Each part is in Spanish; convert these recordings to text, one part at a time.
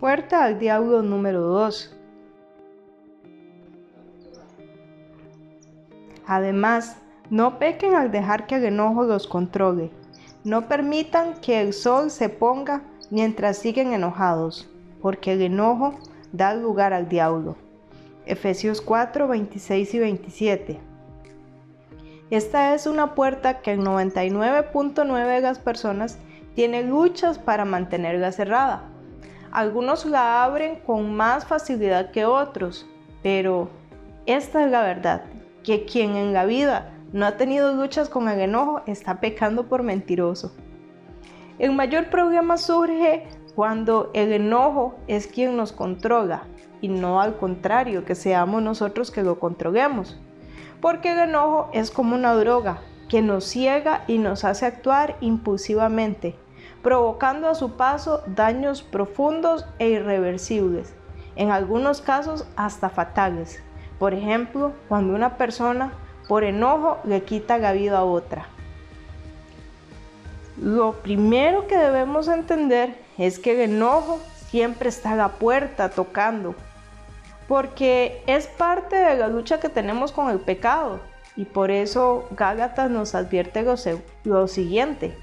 Puerta al diablo número 2. Además, no pequen al dejar que el enojo los controle. No permitan que el sol se ponga mientras siguen enojados, porque el enojo da lugar al diablo. Efesios 4, 26 y 27. Esta es una puerta que el 99.9 de las personas tiene luchas para mantenerla cerrada. Algunos la abren con más facilidad que otros, pero esta es la verdad, que quien en la vida no ha tenido luchas con el enojo está pecando por mentiroso. El mayor problema surge cuando el enojo es quien nos controla y no al contrario, que seamos nosotros que lo controlemos. Porque el enojo es como una droga que nos ciega y nos hace actuar impulsivamente, provocando a su paso daños profundos e irreversibles, en algunos casos hasta fatales. Por ejemplo, cuando una persona por enojo le quita la vida a otra. Lo primero que debemos entender es que el enojo siempre está a la puerta tocando, porque es parte de la lucha que tenemos con el pecado. Y por eso Gálatas nos advierte lo, lo siguiente.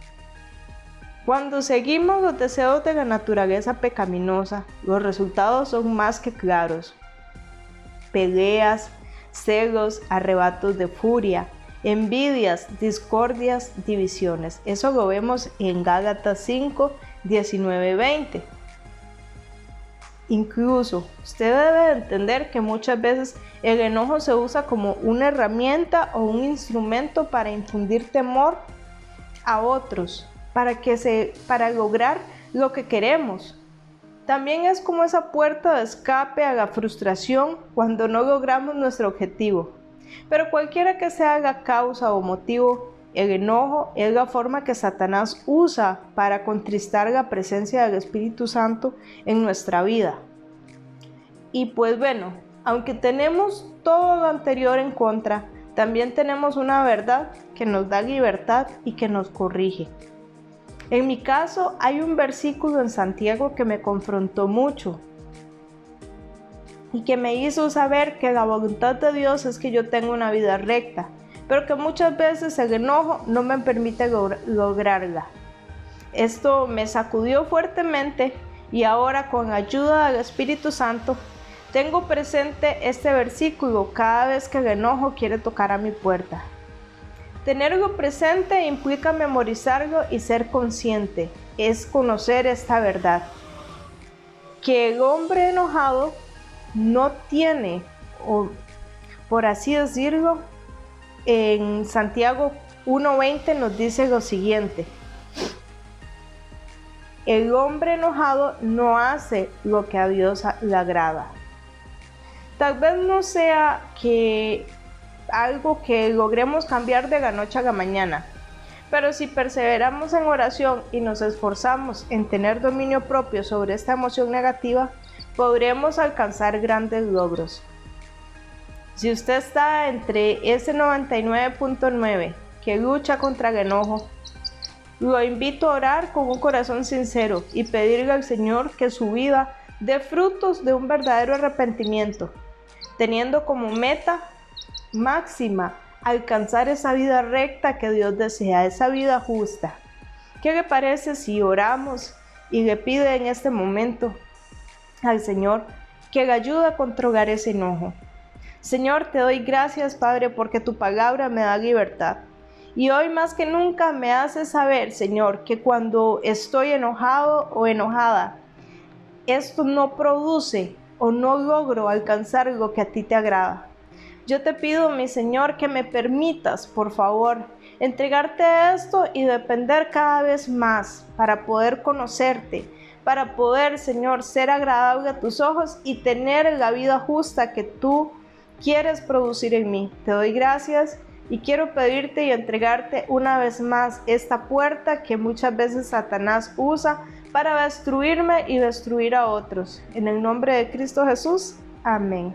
Cuando seguimos los deseos de la naturaleza pecaminosa, los resultados son más que claros. Peleas, celos, arrebatos de furia, envidias, discordias, divisiones. Eso lo vemos en Gálatas 5, 19, 20. Incluso usted debe entender que muchas veces el enojo se usa como una herramienta o un instrumento para infundir temor a otros, para, que se, para lograr lo que queremos. También es como esa puerta de escape a la frustración cuando no logramos nuestro objetivo. Pero cualquiera que sea la causa o motivo, el enojo es la forma que Satanás usa para contristar la presencia del Espíritu Santo en nuestra vida. Y pues bueno, aunque tenemos todo lo anterior en contra, también tenemos una verdad que nos da libertad y que nos corrige. En mi caso, hay un versículo en Santiago que me confrontó mucho y que me hizo saber que la voluntad de Dios es que yo tenga una vida recta, pero que muchas veces el enojo no me permite lograrla. Esto me sacudió fuertemente y ahora con ayuda del Espíritu Santo tengo presente este versículo cada vez que el enojo quiere tocar a mi puerta. Tenerlo presente implica memorizarlo y ser consciente, es conocer esta verdad. Que el hombre enojado no tiene, o por así decirlo, en Santiago 1.20 nos dice lo siguiente. El hombre enojado no hace lo que a Dios le agrada. Tal vez no sea que algo que logremos cambiar de la noche a la mañana. Pero si perseveramos en oración y nos esforzamos en tener dominio propio sobre esta emoción negativa, podremos alcanzar grandes logros. Si usted está entre ese 99.9 que lucha contra el enojo, lo invito a orar con un corazón sincero y pedirle al Señor que su vida dé frutos de un verdadero arrepentimiento, teniendo como meta máxima alcanzar esa vida recta que Dios desea, esa vida justa. ¿Qué le parece si oramos y le pide en este momento al Señor que le ayude a controlar ese enojo? Señor, te doy gracias, Padre, porque tu palabra me da libertad. Y hoy más que nunca me hace saber, Señor, que cuando estoy enojado o enojada, esto no produce o no logro alcanzar lo que a ti te agrada. Yo te pido, mi Señor, que me permitas, por favor, entregarte esto y depender cada vez más para poder conocerte, para poder, Señor, ser agradable a tus ojos y tener la vida justa que tú quieres producir en mí. Te doy gracias y quiero pedirte y entregarte una vez más esta puerta que muchas veces Satanás usa para destruirme y destruir a otros. En el nombre de Cristo Jesús. Amén.